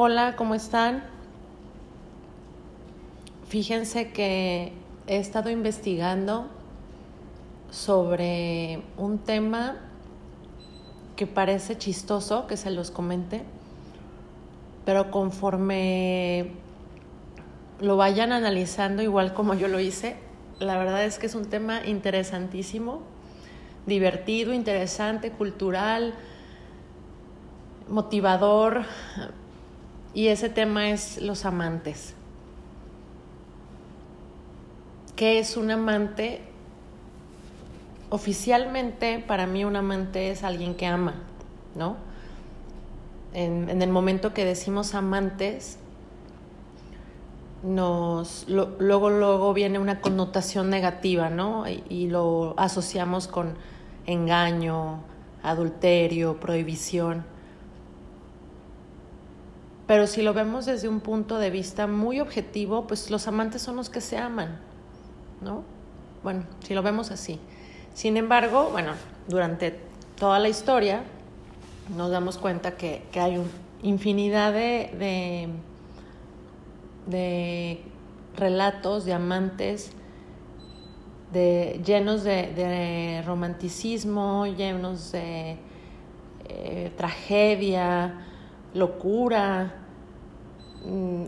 Hola, ¿cómo están? Fíjense que he estado investigando sobre un tema que parece chistoso que se los comente, pero conforme lo vayan analizando igual como yo lo hice, la verdad es que es un tema interesantísimo, divertido, interesante, cultural, motivador, y ese tema es los amantes. ¿Qué es un amante? Oficialmente, para mí un amante es alguien que ama, ¿no? En, en el momento que decimos amantes, nos luego luego viene una connotación negativa, ¿no? Y, y, lo asociamos con engaño, adulterio, prohibición. Pero si lo vemos desde un punto de vista muy objetivo, pues los amantes son los que se aman, ¿no? Bueno, si lo vemos así. Sin embargo, bueno, durante toda la historia nos damos cuenta que, que hay una infinidad de, de relatos de amantes de, llenos de, romanticismo, llenos de eh, tragedia, locura,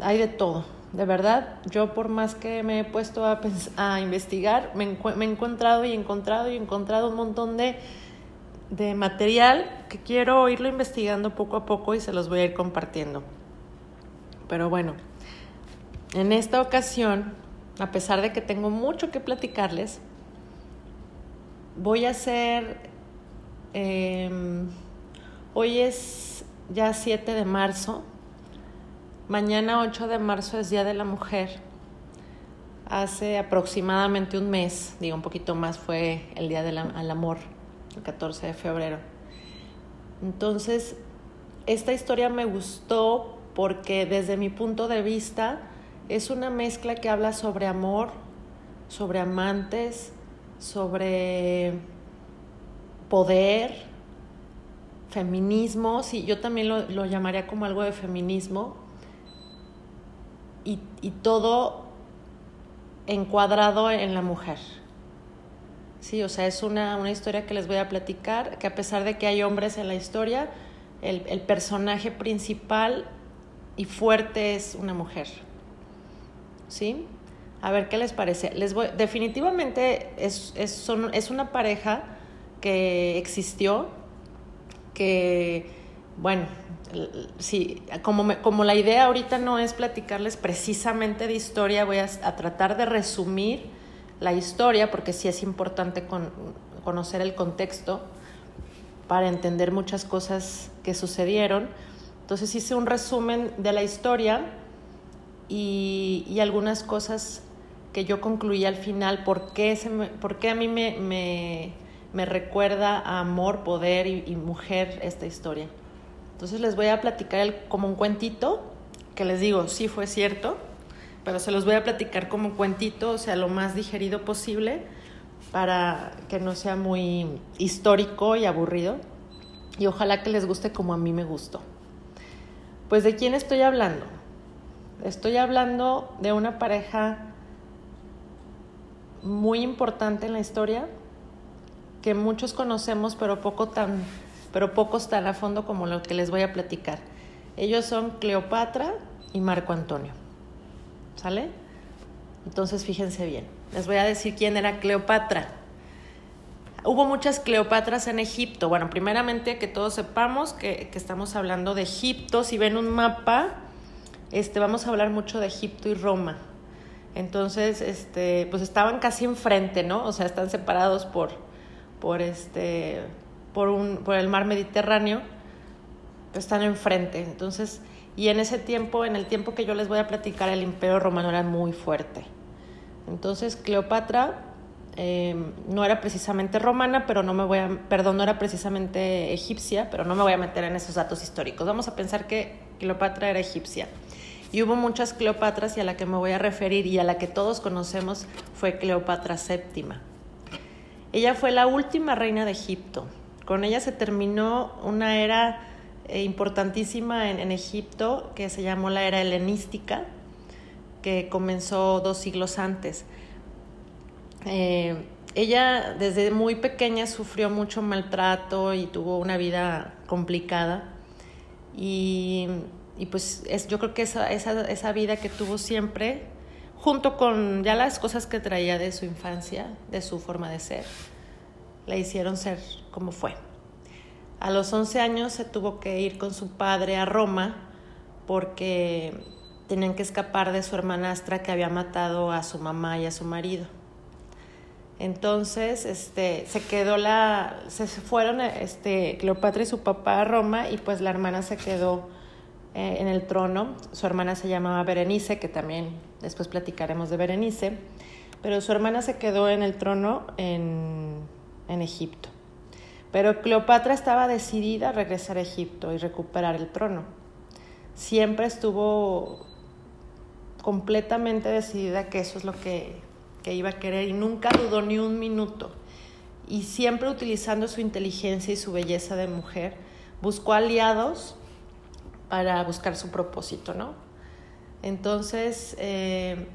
hay de todo. De verdad, yo por más que me he puesto a, a investigar, me, me, he encontrado y encontrado y encontrado un montón de, de material que quiero irlo investigando poco a poco y se los voy a ir compartiendo. Pero bueno, en esta ocasión, a pesar de que tengo mucho que platicarles, voy a hacer, eh, hoy es ya 7 de marzo, mañana 8 de marzo es Día de la Mujer. Hace aproximadamente un mes, digo un poquito más, fue el Día del Amor, el 14 de febrero. Entonces, esta historia me gustó porque desde mi punto de vista, es una mezcla que habla sobre amor, sobre amantes, sobre poder, feminismo, sí, yo también lo, lo llamaría como algo de feminismo, y, y, todo encuadrado en la mujer. Sí, o sea, es una, una, historia que les voy a platicar, que a pesar de que hay hombres en la historia, el, el personaje principal y fuerte es una mujer. ¿sí? A ver qué les parece. Les voy, definitivamente es, es, son, es una pareja que existió, que, bueno, sí, como, me, como la idea ahorita no es platicarles precisamente de historia, voy a, tratar de resumir la historia, porque sí es importante con, conocer el contexto para entender muchas cosas que sucedieron. Entonces hice un resumen de la historia y, y algunas cosas que yo concluí al final, por qué, se me, por qué a mí me, me, me, recuerda a amor, poder y, mujer esta historia. Entonces les voy a platicar el, como un cuentito, que les digo, sí fue cierto, pero se los voy a platicar como un cuentito, o sea, lo más digerido posible, para que no sea muy histórico y aburrido. Y ojalá que les guste como a mí me gustó. Pues de quién estoy hablando? Estoy hablando de una pareja muy importante en la historia que muchos conocemos, pero poco tan, pero pocos tan a fondo como lo que les voy a platicar. Ellos son Cleopatra y Marco Antonio. ¿Sale? Entonces fíjense bien. Les voy a decir quién era Cleopatra. Hubo muchas Cleopatras en Egipto. Bueno, primeramente que todos sepamos que, que estamos hablando de Egipto. Si ven un mapa, este, vamos a hablar mucho de Egipto y Roma. Entonces, este, pues estaban casi enfrente, ¿no? O sea, están separados por, por, este, por, un, por el mar Mediterráneo, están enfrente. Entonces, y en ese tiempo, en el tiempo que yo les voy a platicar, el imperio romano era muy fuerte. Entonces, Cleopatra eh, no era precisamente romana, pero no me voy a, perdón, no era precisamente egipcia, pero no me voy a meter en esos datos históricos. Vamos a pensar que Cleopatra era egipcia. Y hubo muchas Cleopatras y a la que me voy a referir y a la que todos conocemos fue Cleopatra VII. Ella fue la última reina de Egipto. Con ella se terminó una era eh, importantísima en, Egipto que se llamó la era helenística, que comenzó dos siglos antes. Eh, ella desde muy pequeña sufrió mucho maltrato y tuvo una vida complicada. Y, pues es, yo creo que esa, esa, esa vida que tuvo siempre, junto con ya las cosas que traía de su infancia, de su forma de ser, la hicieron ser como fue. A los 11 años se tuvo que ir con su padre a Roma porque tenían que escapar de su hermanastra que había matado a su mamá y a su marido. Entonces, este, se quedó la, se fueron, este, Cleopatra y su papá a Roma y pues la hermana se quedó eh, en el trono. Su hermana se llamaba Berenice, que también después platicaremos de Berenice, pero su hermana se quedó en el trono en, en Egipto. Pero Cleopatra estaba decidida a regresar a Egipto y recuperar el trono. Siempre estuvo completamente decidida que eso es lo que que iba a querer y nunca dudó ni un minuto. Y siempre utilizando su inteligencia y su belleza de mujer, buscó aliados para buscar su propósito, ¿no? Entonces, eh,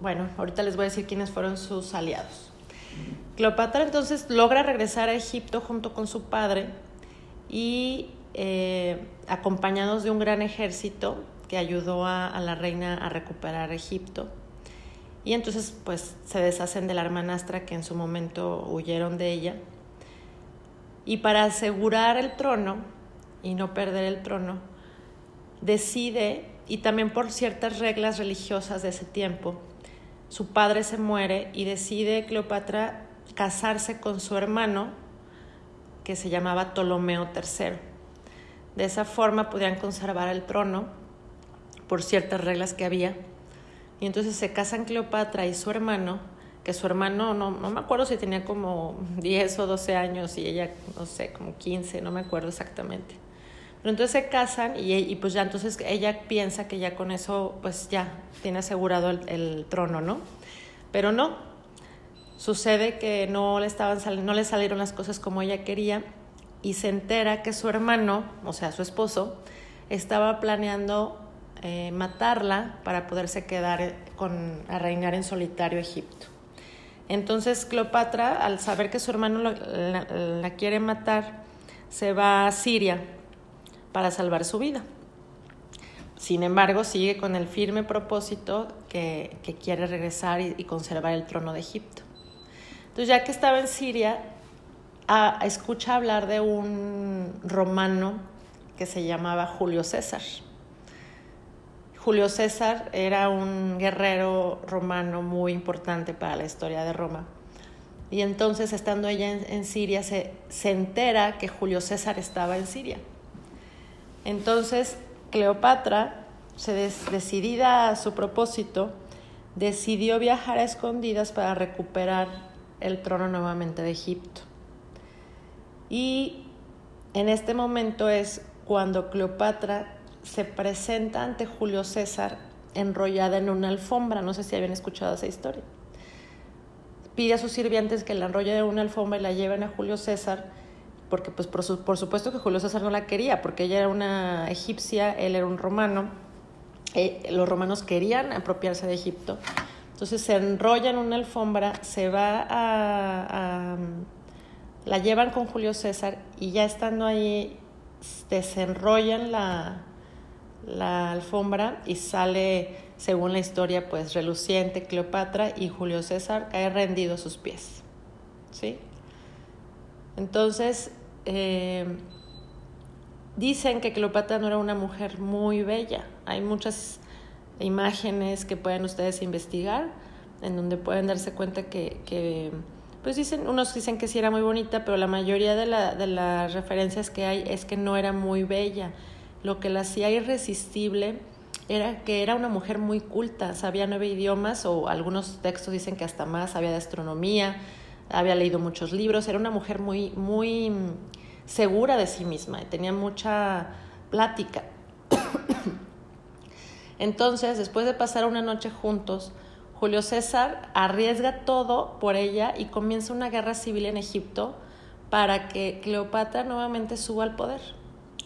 bueno, ahorita les voy a decir quiénes fueron sus aliados. Cleopatra entonces logra regresar a Egipto junto con su padre y eh, acompañados de un gran ejército que ayudó a la reina a recuperar Egipto. Y entonces pues se deshacen de la hermanastra que en su momento huyeron de ella. Y para asegurar el trono y no perder el trono, decide, y también por ciertas reglas religiosas de ese tiempo, su padre se muere y decide Cleopatra casarse con su hermano, que se llamaba Ptolomeo III. De esa forma podían conservar el trono por ciertas reglas que había y entonces se casan Cleopatra y su hermano, que su hermano, no, no me acuerdo si tenía como 10 o 12 años y ella, no sé, como 15, no me acuerdo exactamente. Pero entonces se casan y, y pues ya entonces ella piensa que ya con eso pues ya tiene asegurado el, trono, ¿no? Pero no, sucede que no le, estaban no le salieron las cosas como ella quería y se entera que su hermano, o sea, su esposo, estaba planeando eh, matarla para poderse quedar con, a reinar en solitario Egipto. Entonces Cleopatra, al saber que su hermano la, quiere matar, se va a Siria para salvar su vida. Sin embargo, sigue con el firme propósito que, quiere regresar y, conservar el trono de Egipto. Entonces, ya que estaba en Siria, escucha hablar de un romano que se llamaba Julio César. Julio César era un guerrero romano muy importante para la historia de Roma. Y entonces, estando ella en, Siria, se, se, entera que Julio César estaba en Siria. Entonces, Cleopatra, se decidida a su propósito, decidió viajar a escondidas para recuperar el trono nuevamente de Egipto. Y en este momento es cuando Cleopatra se presenta ante Julio César enrollada en una alfombra. No sé si habían escuchado esa historia. Pide a sus sirvientes que la enrollen en una alfombra y la lleven a Julio César, porque pues por, supuesto que Julio César no la quería, porque ella era una egipcia, él era un romano. Eh, los romanos querían apropiarse de Egipto. Entonces se enrolla en una alfombra, se va a, a la llevan con Julio César y ya estando ahí desenrollan la, la alfombra y sale, según la historia, pues reluciente Cleopatra y Julio César cae rendido a sus pies. ¿Sí? Entonces, eh, dicen que Cleopatra no era una mujer muy bella. Hay muchas imágenes que pueden ustedes investigar en donde pueden darse cuenta que, que pues dicen, unos dicen que sí era muy bonita, pero la mayoría de, la, de las referencias que hay es que no era muy bella lo que la hacía irresistible era que era una mujer muy culta, sabía nueve idiomas o algunos textos dicen que hasta más, sabía de astronomía, había leído muchos libros, era una mujer muy, muy segura de sí misma tenía mucha plática. Entonces, después de pasar una noche juntos, Julio César arriesga todo por ella y comienza una guerra civil en Egipto para que Cleopatra nuevamente suba al poder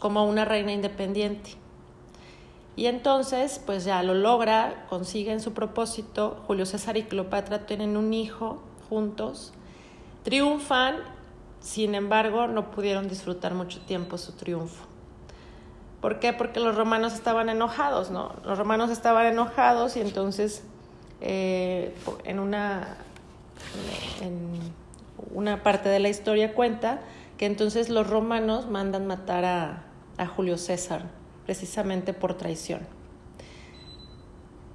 como una reina independiente. Y entonces, pues ya lo logra, consiguen su propósito. Julio César y Cleopatra tienen un hijo juntos, triunfan, sin embargo, no pudieron disfrutar mucho tiempo su triunfo. ¿Por qué? Porque los romanos estaban enojados, ¿no? Los romanos estaban enojados y entonces eh, en, una, en una parte de la historia cuenta que entonces los romanos mandan matar a, a Julio César precisamente por traición.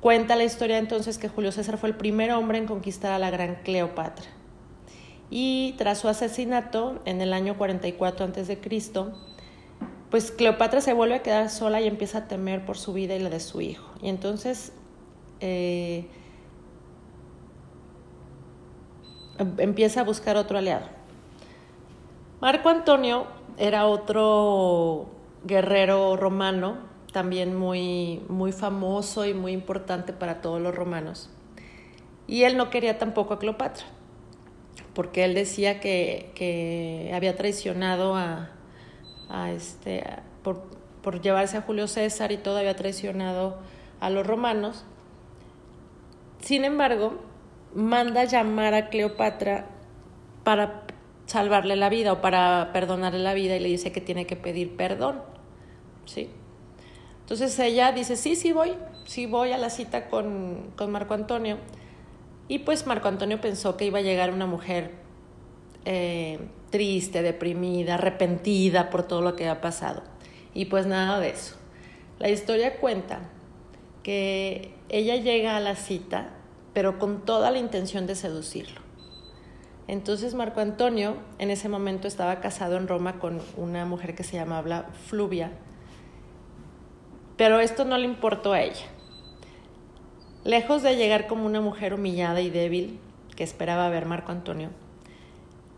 Cuenta la historia entonces que Julio César fue el primer hombre en conquistar a la gran Cleopatra. Y tras su asesinato en el año 44 a.C., pues Cleopatra se vuelve a quedar sola y empieza a temer por su vida y la de su hijo. Y entonces eh, empieza a buscar otro aliado. Marco Antonio era otro guerrero romano, también muy, muy famoso y muy importante para todos los romanos. Y él no quería tampoco a Cleopatra, porque él decía que, que había traicionado a, a este, por, por llevarse a Julio César y todo, había traicionado a los romanos. Sin embargo, manda llamar a Cleopatra para salvarle la vida o para perdonarle la vida y le dice que tiene que pedir perdón. ¿Sí? Entonces ella dice, sí, sí voy, sí voy a la cita con, con Marco Antonio. Y pues Marco Antonio pensó que iba a llegar una mujer eh, triste, deprimida, arrepentida por todo lo que ha pasado. Y pues nada de eso. La historia cuenta que ella llega a la cita, pero con toda la intención de seducirlo. Entonces Marco Antonio en ese momento estaba casado en Roma con una mujer que se llamaba Fluvia, pero esto no le importó a ella. Lejos de llegar como una mujer humillada y débil que esperaba ver Marco Antonio,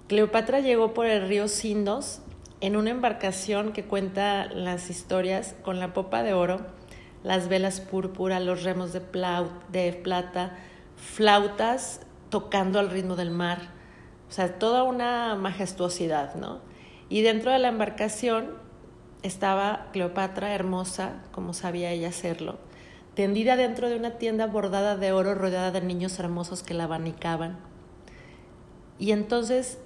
Cleopatra llegó por el río Sindos en una embarcación que cuenta las historias con la popa de oro, las velas púrpura, los remos de, de plata, flautas tocando al ritmo del mar o sea, toda una majestuosidad, ¿no? Y dentro de la embarcación estaba Cleopatra, hermosa, como sabía ella hacerlo, tendida dentro de una tienda bordada de oro rodeada de niños hermosos que la abanicaban. Y entonces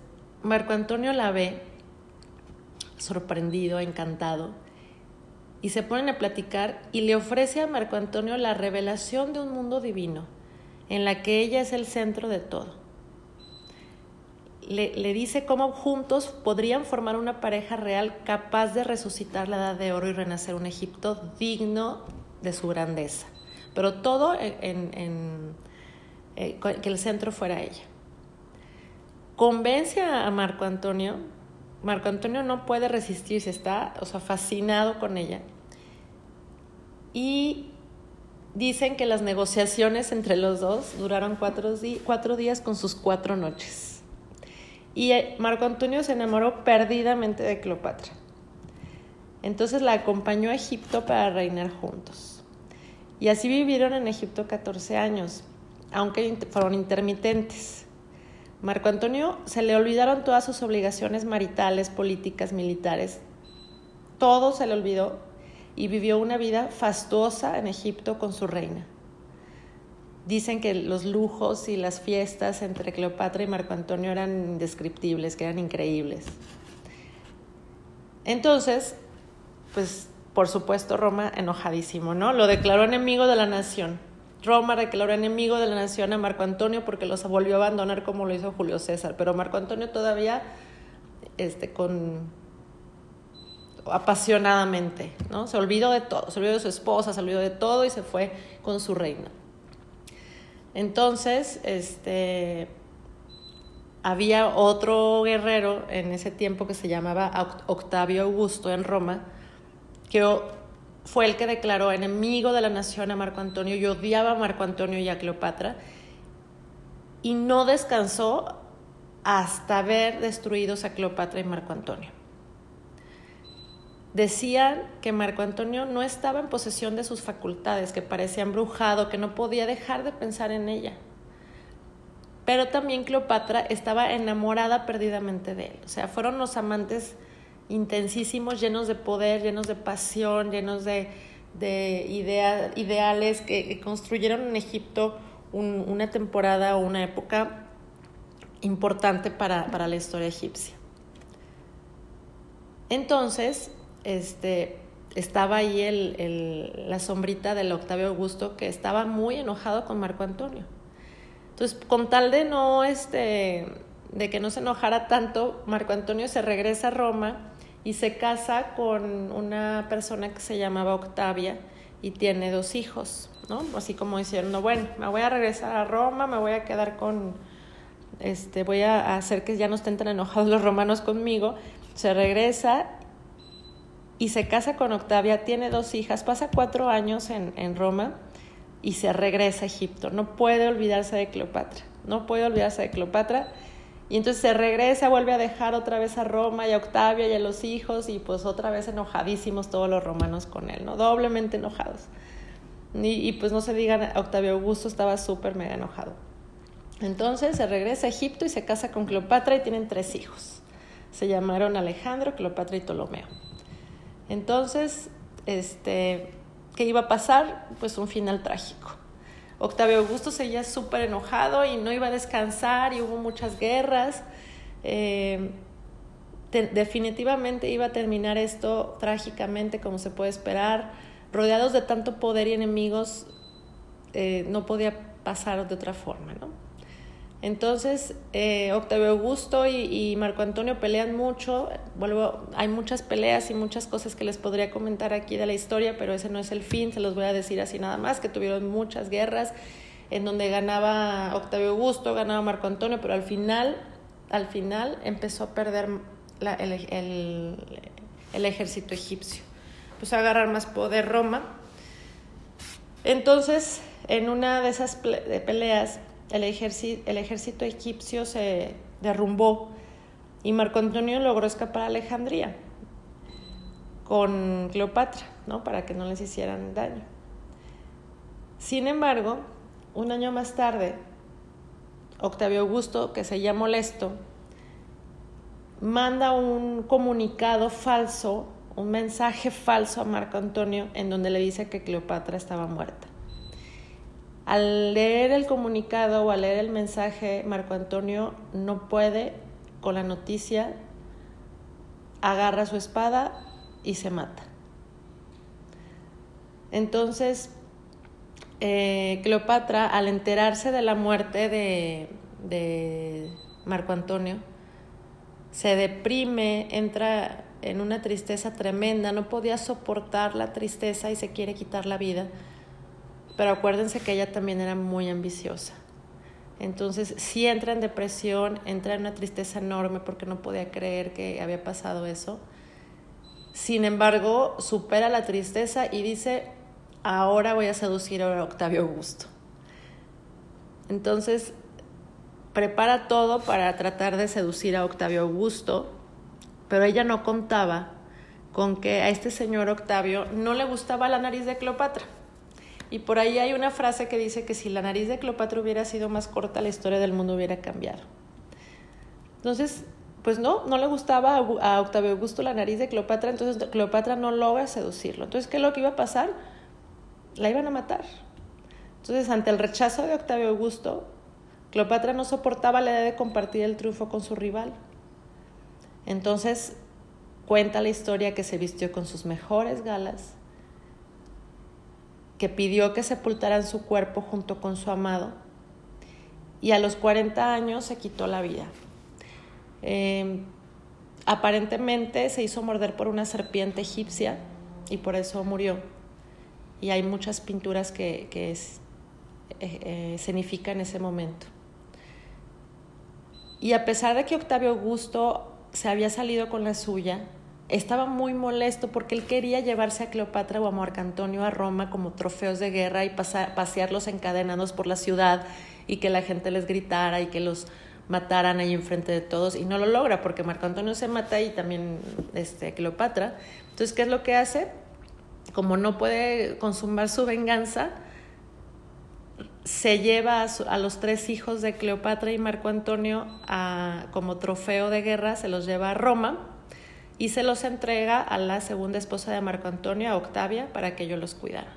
Marco Antonio la ve, sorprendido, encantado, y se ponen a platicar y le ofrece a Marco Antonio la revelación de un mundo divino, en la que ella es el centro de todo le, dice cómo juntos podrían formar una pareja real capaz de resucitar la edad de oro y renacer un Egipto digno de su grandeza. Pero todo en, eh, que el centro fuera ella. Convence a Marco Antonio. Marco Antonio no puede resistirse, está o sea, fascinado con ella. Y dicen que las negociaciones entre los dos duraron cuatro, cuatro días con sus cuatro noches. Y eh, Marco Antonio se enamoró perdidamente de Cleopatra. Entonces la acompañó a Egipto para reinar juntos. Y así vivieron en Egipto 14 años, aunque fueron intermitentes. Marco Antonio se le olvidaron todas sus obligaciones maritales, políticas, militares. Todo se le olvidó y vivió una vida fastuosa en Egipto con su reina. Dicen que los lujos y las fiestas entre Cleopatra y Marco Antonio eran indescriptibles, que eran increíbles. Entonces, pues por supuesto Roma enojadísimo, ¿no? Lo declaró enemigo de la nación. Roma declaró enemigo de la nación a Marco Antonio porque los volvió a abandonar como lo hizo Julio César, pero Marco Antonio todavía este con apasionadamente, ¿no? Se olvidó de todo, se olvidó de su esposa, se olvidó de todo y se fue con su reina. Entonces, este, había otro guerrero en ese tiempo que se llamaba Octavio Augusto en Roma, que fue el que declaró enemigo de la nación a Marco Antonio y odiaba a Marco Antonio y a Cleopatra, y no descansó hasta ver destruidos a Cleopatra y Marco Antonio decían que Marco Antonio no estaba en posesión de sus facultades, que parecía embrujado, que no podía dejar de pensar en ella. Pero también Cleopatra estaba enamorada perdidamente de él. O sea, fueron los amantes intensísimos, llenos de poder, llenos de pasión, llenos de, de ideales que, construyeron en Egipto una temporada o una época importante para, para la historia egipcia. Entonces, este, estaba ahí el, la sombrita del Octavio Augusto que estaba muy enojado con Marco Antonio. Entonces, con tal de no, este, de que no se enojara tanto, Marco Antonio se regresa a Roma y se casa con una persona que se llamaba Octavia y tiene dos hijos, ¿no? Así como diciendo, bueno, me voy a regresar a Roma, me voy a quedar con, este, voy a hacer que ya no estén tan enojados los romanos conmigo. Se regresa y se casa con Octavia, tiene dos hijas, pasa cuatro años en, en Roma y se regresa a Egipto. No puede olvidarse de Cleopatra, no puede olvidarse de Cleopatra. Y entonces se regresa, vuelve a dejar otra vez a Roma y a Octavia y a los hijos y pues otra vez enojadísimos todos los romanos con él, ¿no? Doblemente enojados. Y, y pues no se digan, Octavio Augusto estaba súper mega enojado. Entonces se regresa a Egipto y se casa con Cleopatra y tienen tres hijos. Se llamaron Alejandro, Cleopatra y Ptolomeo. Entonces, este, ¿qué iba a pasar? Pues un final trágico. Octavio Augusto seguía súper enojado y no iba a descansar y hubo muchas guerras. Eh, definitivamente iba a terminar esto trágicamente, como se puede esperar. Rodeados de tanto poder y enemigos, eh, no podía pasar de otra forma, ¿no? Entonces, eh, Octavio Augusto y, Marco Antonio pelean mucho. Vuelvo, hay muchas peleas y muchas cosas que les podría comentar aquí de la historia, pero ese no es el fin, se los voy a decir así nada más, que tuvieron muchas guerras en donde ganaba Octavio Augusto, ganaba Marco Antonio, pero al final, al final empezó a perder el, el ejército egipcio. Empezó a agarrar más poder Roma. Entonces, en una de esas peleas, el ejército, egipcio se derrumbó y Marco Antonio logró escapar a Alejandría con Cleopatra, ¿no? Para que no les hicieran daño. Sin embargo, un año más tarde, Octavio Augusto, que se llama molesto, manda un comunicado falso, un mensaje falso a Marco Antonio en donde le dice que Cleopatra estaba muerta. Al leer el comunicado o al leer el mensaje, Marco Antonio no puede con la noticia, agarra su espada y se mata. Entonces, eh, Cleopatra, al enterarse de la muerte de, de Marco Antonio, se deprime, entra en una tristeza tremenda, no podía soportar la tristeza y se quiere quitar la vida pero acuérdense que ella también era muy ambiciosa. Entonces, sí entra en depresión, entra en una tristeza enorme porque no podía creer que había pasado eso. Sin embargo, supera la tristeza y dice, ahora voy a seducir a Octavio Augusto. Entonces, prepara todo para tratar de seducir a Octavio Augusto, pero ella no contaba con que a este señor Octavio no le gustaba la nariz de Cleopatra. Y por ahí hay una frase que dice que si la nariz de Cleopatra hubiera sido más corta, la historia del mundo hubiera cambiado. Entonces, pues no, no le gustaba a Octavio Augusto la nariz de Cleopatra, entonces Cleopatra no logra seducirlo. Entonces, ¿qué es lo que iba a pasar? La iban a matar. Entonces, ante el rechazo de Octavio Augusto, Cleopatra no soportaba la idea de compartir el triunfo con su rival. Entonces, cuenta la historia que se vistió con sus mejores galas, que pidió que sepultaran su cuerpo junto con su amado y a los 40 años se quitó la vida. Em, aparentemente se hizo morder por una serpiente egipcia y por eso murió. Y hay muchas pinturas que, que es, eh, eh ese momento. Y a pesar de que Octavio Augusto se había salido con la suya, estaba muy molesto porque él quería llevarse a Cleopatra o a Marco Antonio a Roma como trofeos de guerra y pasearlos encadenados por la ciudad y que la gente les gritara y que los mataran ahí enfrente de todos y no lo logra porque Marco Antonio se mata y también este, Cleopatra. Entonces, ¿qué es lo que hace? Como no puede consumar su venganza, se lleva a, los tres hijos de Cleopatra y Marco Antonio a, como trofeo de guerra, se los lleva a Roma y se los entrega a la segunda esposa de Marco Antonio, a Octavia, para que yo los cuidara.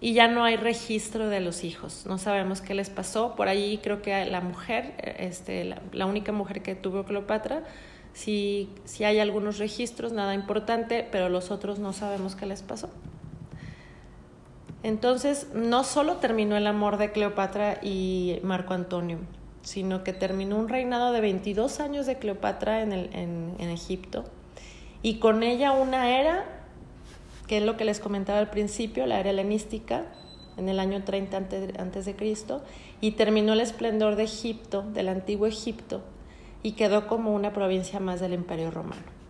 Y ya no hay registro de los hijos, no sabemos qué les pasó. Por ahí creo que la mujer, este, la, única mujer que tuvo Cleopatra, sí, sí hay algunos registros, nada importante, pero los otros no sabemos qué les pasó. Entonces, no solo terminó el amor de Cleopatra y Marco Antonio, sino que terminó un reinado de 22 años de Cleopatra en, el, en, en Egipto y con ella una era, que es lo que les comentaba al principio, la era helenística, en el año 30 antes de Cristo, y terminó el esplendor de Egipto, del antiguo Egipto, y quedó como una provincia más del Imperio Romano.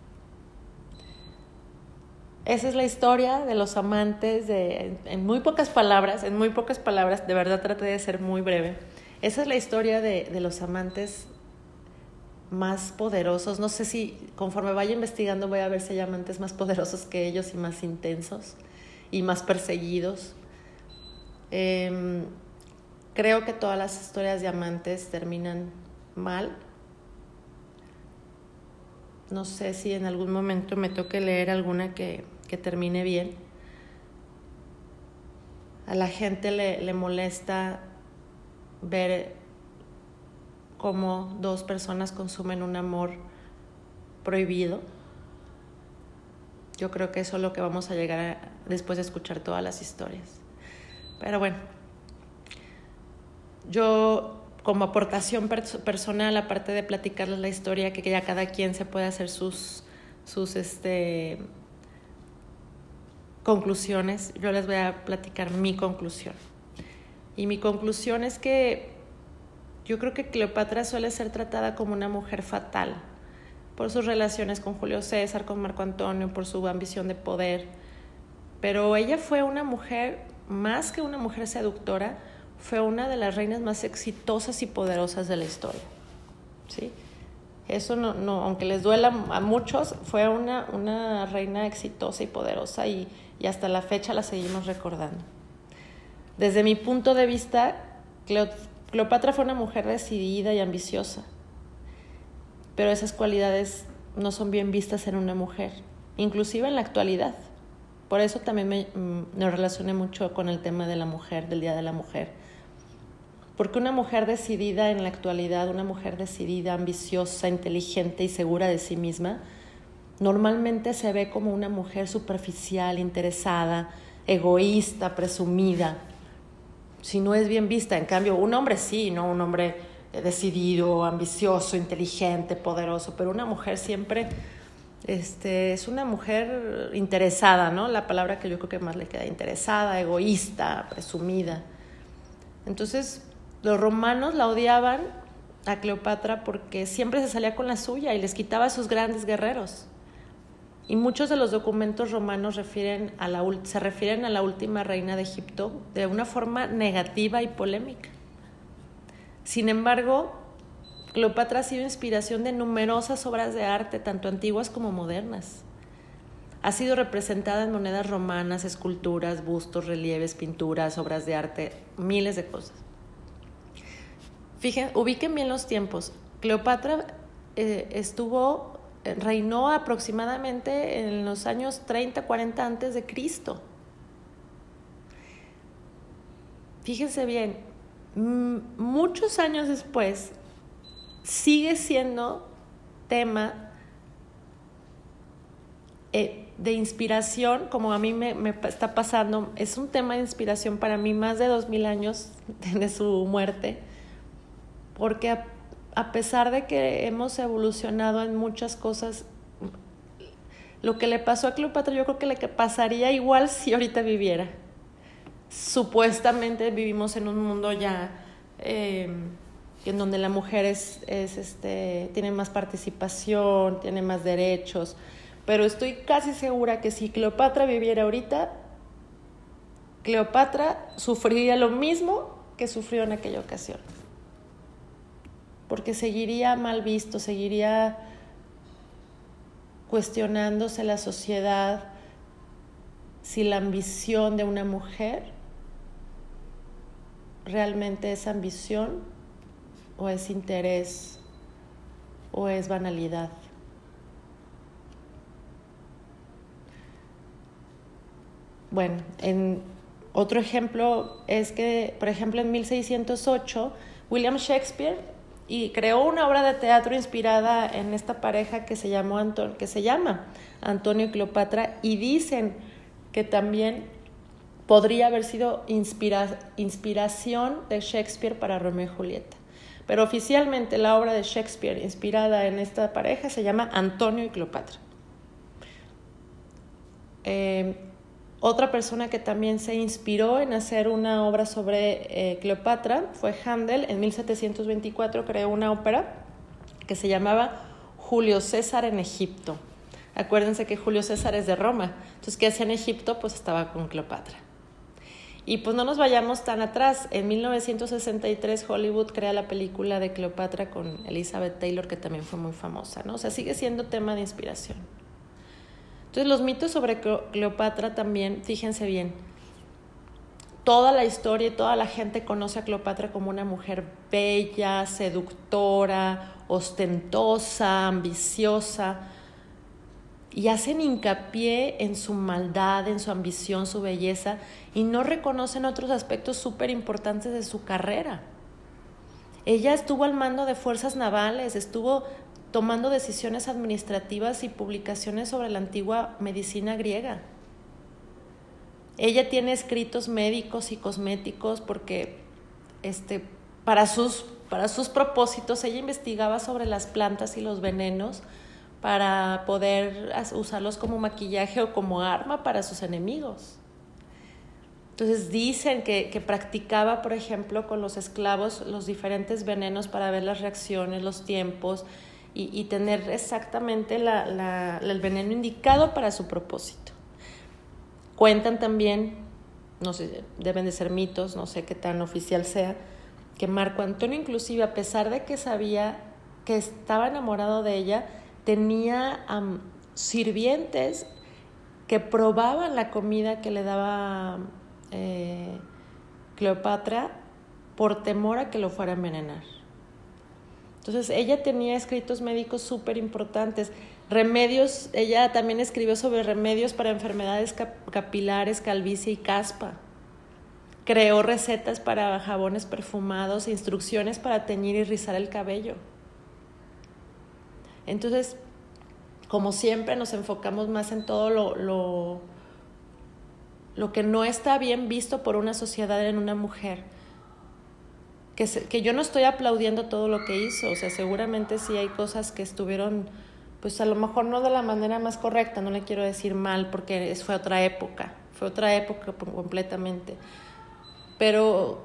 Esa es la historia de los amantes, de, en muy pocas palabras, en muy pocas palabras, de verdad traté de ser muy breve esa es la historia de, de los amantes más poderosos. No sé si conforme vaya investigando voy a ver si hay amantes más poderosos que ellos y más intensos y más perseguidos. Em, creo que todas las historias de amantes terminan mal. No sé si en algún momento me toque leer alguna que, que termine bien. A la gente le, le molesta ver cómo dos personas consumen un amor prohibido. Yo creo que eso es lo que vamos a llegar después de escuchar todas las historias. Pero bueno, yo como aportación personal, aparte de platicarles la historia, que ya cada quien se puede hacer sus, sus este, conclusiones, yo les voy a platicar mi conclusión. Y mi conclusión es que yo creo que Cleopatra suele ser tratada como una mujer fatal por sus relaciones con Julio César, con Marco Antonio, por su ambición de poder. Pero ella fue una mujer, más que una mujer seductora, fue una de las reinas más exitosas y poderosas de la historia. ¿Sí? Eso no, no aunque les duela a muchos, fue una, una reina exitosa y poderosa y, y hasta la fecha la seguimos recordando. Desde mi punto de vista, Cleopatra fue una mujer decidida y ambiciosa, pero esas cualidades no son bien vistas en una mujer, inclusive en la actualidad. Por eso también me, mm, me relacioné mucho con el tema de la mujer, del Día de la Mujer. Porque una mujer decidida en la actualidad, una mujer decidida, ambiciosa, inteligente y segura de sí misma, normalmente se ve como una mujer superficial, interesada, egoísta, presumida, si no es bien vista. En cambio, un hombre sí, ¿no? Un hombre decidido, ambicioso, inteligente, poderoso, pero una mujer siempre este, es una mujer interesada, ¿no? La palabra que yo creo que más le queda, interesada, egoísta, presumida. Entonces, los romanos la odiaban a Cleopatra porque siempre se salía con la suya y les quitaba a sus grandes guerreros. Y muchos de los documentos romanos refieren a la, se refieren a la última reina de Egipto de una forma negativa y polémica. Sin embargo, Cleopatra ha sido inspiración de numerosas obras de arte, tanto antiguas como modernas. Ha sido representada en monedas romanas, esculturas, bustos, relieves, pinturas, obras de arte, miles de cosas. Fíjense, ubiquen bien los tiempos. Cleopatra eh, estuvo reinó aproximadamente en los años 30, 40 antes de Cristo. Fíjense bien, muchos años después sigue siendo tema eh, de inspiración, como a mí me, me, está pasando, es un tema de inspiración para mí más de dos mil años de su muerte, porque a pesar de que hemos evolucionado en muchas cosas, lo que le pasó a Cleopatra yo creo que le pasaría igual si ahorita viviera. Supuestamente vivimos en un mundo ya em, en donde la mujer es, es, este, tiene más participación, tiene más derechos, pero estoy casi segura que si Cleopatra viviera ahorita, Cleopatra sufriría lo mismo que sufrió en aquella ocasión porque seguiría mal visto, seguiría cuestionándose la sociedad si la ambición de una mujer realmente es ambición o es interés o es banalidad. Bueno, en otro ejemplo es que, por ejemplo, en 1608, William Shakespeare y creó una obra de teatro inspirada en esta pareja que se, llamó que se llama Antonio y Cleopatra y dicen que también podría haber sido inspiración de Shakespeare para Romeo y Julieta. Pero oficialmente la obra de Shakespeare inspirada en esta pareja se llama Antonio y Cleopatra. Eh, otra persona que también se inspiró en hacer una obra sobre eh, Cleopatra fue Handel. En 1724 creó una ópera que se llamaba Julio César en Egipto. Acuérdense que Julio César es de Roma. Entonces, ¿qué hacía en Egipto? Pues estaba con Cleopatra. Y pues no nos vayamos tan atrás. En 1963 Hollywood crea la película de Cleopatra con Elizabeth Taylor, que también fue muy famosa, ¿no? O sea, sigue siendo tema de inspiración. Entonces los mitos sobre Cleopatra también, fíjense bien, toda la historia y toda la gente conoce a Cleopatra como una mujer bella, seductora, ostentosa, ambiciosa, y hacen hincapié en su maldad, en su ambición, su belleza, y no reconocen otros aspectos súper importantes de su carrera. Ella estuvo al mando de fuerzas navales, estuvo tomando decisiones administrativas y publicaciones sobre la antigua medicina griega. Ella tiene escritos médicos y cosméticos porque este, para, sus, para sus propósitos ella investigaba sobre las plantas y los venenos para poder usarlos como maquillaje o como arma para sus enemigos. Entonces dicen que, que, practicaba, por ejemplo, con los esclavos los diferentes venenos para ver las reacciones, los tiempos, y, tener exactamente el veneno indicado para su propósito. Cuentan también, no sé, deben de ser mitos, no sé qué tan oficial sea, que Marco Antonio inclusive, a pesar de que sabía que estaba enamorado de ella, tenía sirvientes que probaban la comida que le daba eh, Cleopatra por temor a que lo fuera a envenenar. Entonces ella tenía escritos médicos súper importantes, remedios, ella también escribió sobre remedios para enfermedades capilares, calvicie y caspa. Creó recetas para jabones perfumados, e instrucciones para teñir y rizar el cabello. Entonces, como siempre, nos enfocamos más en todo lo, lo, lo que no está bien visto por una sociedad en una mujer que, yo no estoy aplaudiendo todo lo que hizo, o sea, seguramente sí hay cosas que estuvieron, pues a lo mejor no de la manera más correcta, no le quiero decir mal porque fue otra época, fue otra época completamente. Pero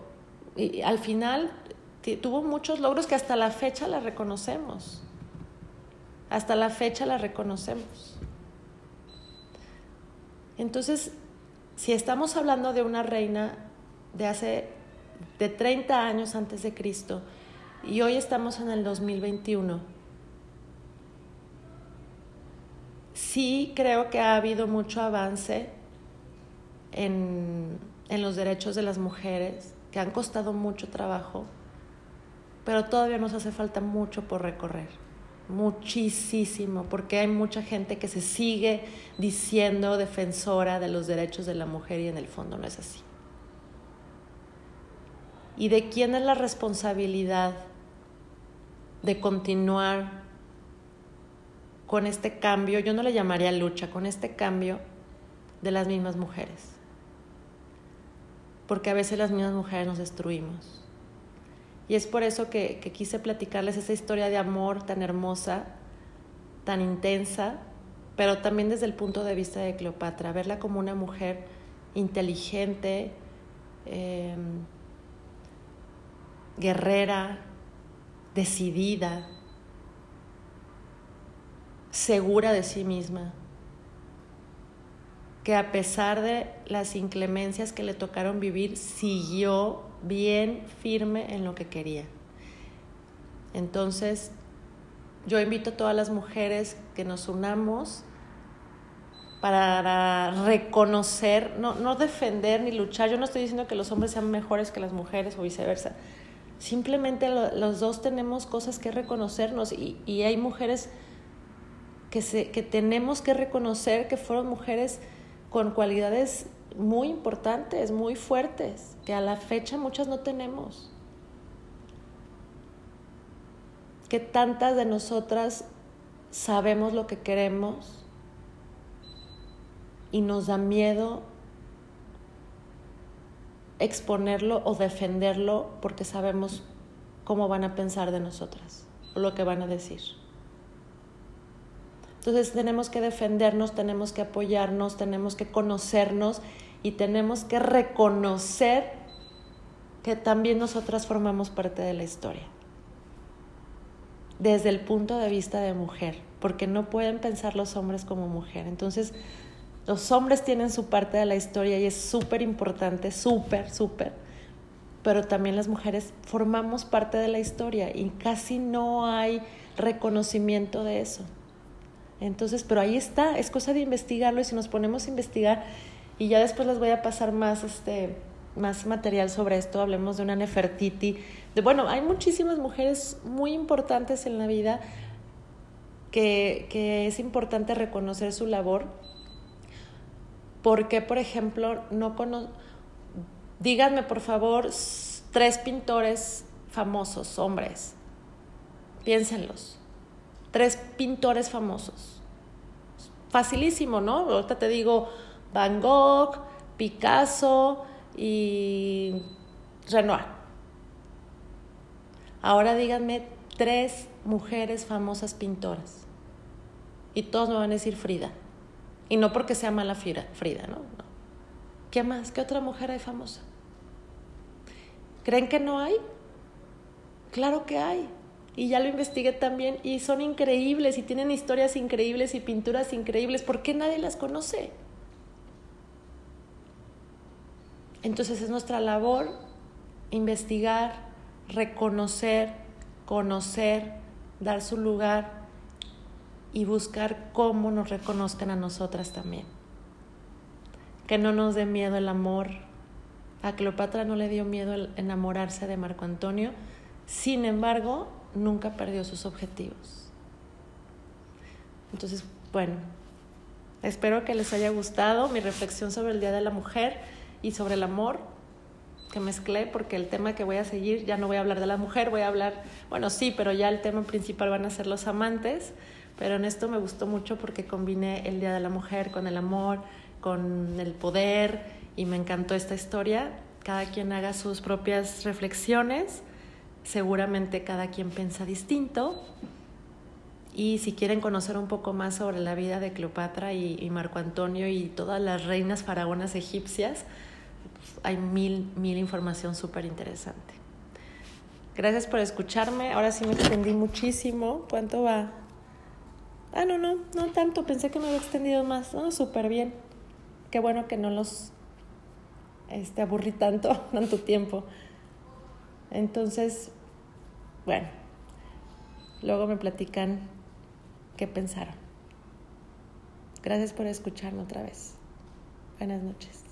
al final tuvo muchos logros que hasta la fecha la reconocemos. Hasta la fecha la reconocemos. Entonces, si estamos hablando de una reina de hace de 30 años antes de Cristo y hoy estamos en el 2021. Sí creo que ha habido mucho avance en, en los derechos de las mujeres, que han costado mucho trabajo, pero todavía nos hace falta mucho por recorrer, muchísimo, porque hay mucha gente que se sigue diciendo defensora de los derechos de la mujer y en el fondo no es así y de quién es la responsabilidad de continuar con este cambio, yo no le llamaría lucha, con este cambio de las mismas mujeres. Porque a veces las mismas mujeres nos destruimos. Y es por eso que, quise platicarles esa historia de amor tan hermosa, tan intensa, pero también desde el punto de vista de Cleopatra, verla como una mujer inteligente, eh, guerrera, decidida, segura de sí misma, que a pesar de las inclemencias que le tocaron vivir, siguió bien firme en lo que quería. Entonces, yo invito a todas las mujeres que nos unamos para reconocer, no, no defender ni luchar. Yo no estoy diciendo que los hombres sean mejores que las mujeres o viceversa, Simplemente los dos tenemos cosas que reconocernos y, y hay mujeres que, se, que tenemos que reconocer que fueron mujeres con cualidades muy importantes, muy fuertes, que a la fecha muchas no tenemos. Que tantas de nosotras sabemos lo que queremos y nos da miedo exponerlo o defenderlo porque sabemos cómo van a pensar de nosotras o lo que van a decir. Entonces tenemos que defendernos, tenemos que apoyarnos, tenemos que conocernos y tenemos que reconocer que también nosotras formamos parte de la historia. Desde el punto de vista de mujer, porque no pueden pensar los hombres como mujer. Entonces, los hombres tienen su parte de la historia y es súper importante, súper, súper. Pero también las mujeres formamos parte de la historia y casi no hay reconocimiento de eso. Entonces, pero ahí está, es cosa de investigarlo y si nos ponemos a investigar y ya después les voy a pasar más, este, más material sobre esto, hablemos de una Nefertiti. De, bueno, hay muchísimas mujeres muy importantes en la vida que, que es importante reconocer su labor. Porque, por ejemplo, no conozco, díganme por favor tres pintores famosos, hombres, piénsenlos tres pintores famosos. Facilísimo, ¿no? Ahorita te digo Van Gogh, Picasso y Renoir. Ahora díganme tres mujeres famosas pintoras. Y todos me van a decir Frida. Y no porque sea mala Frida, ¿no? no. ¿Qué más? ¿Qué otra mujer hay famosa? ¿Creen que no hay? Claro que hay y ya lo investigué también y son increíbles y tienen historias increíbles y pinturas increíbles. ¿Por qué nadie las conoce? Entonces es nuestra labor investigar, reconocer, conocer, dar su lugar y buscar cómo nos reconozcan a nosotras también. Que no nos dé miedo el amor. A Cleopatra no le dio miedo el enamorarse de Marco Antonio. Sin embargo, nunca perdió sus objetivos. Entonces, bueno, espero que les haya gustado mi reflexión sobre el Día de la Mujer y sobre el amor que mezclé, porque el tema que voy a seguir ya no voy a hablar de la mujer, voy a hablar, bueno, sí, pero ya el tema principal van a ser los amantes, pero en esto me gustó mucho porque combiné el Día de la Mujer con el amor, con el poder y me encantó esta historia. Cada quien haga sus propias reflexiones seguramente cada quien piensa distinto. Y si quieren conocer un poco más sobre la vida de Cleopatra y, Marco Antonio y todas las reinas faraonas egipcias, pues, hay mil, mil información súper interesante. Gracias por escucharme. Ahora sí me extendí muchísimo. ¿Cuánto va? Ah, no, no, no tanto. Pensé que me había extendido más. No, súper bien. Qué bueno que no los este, aburrí tanto, tanto tiempo. Entonces, bueno, luego me platican qué pensaron. Gracias por escucharme otra vez. Buenas noches.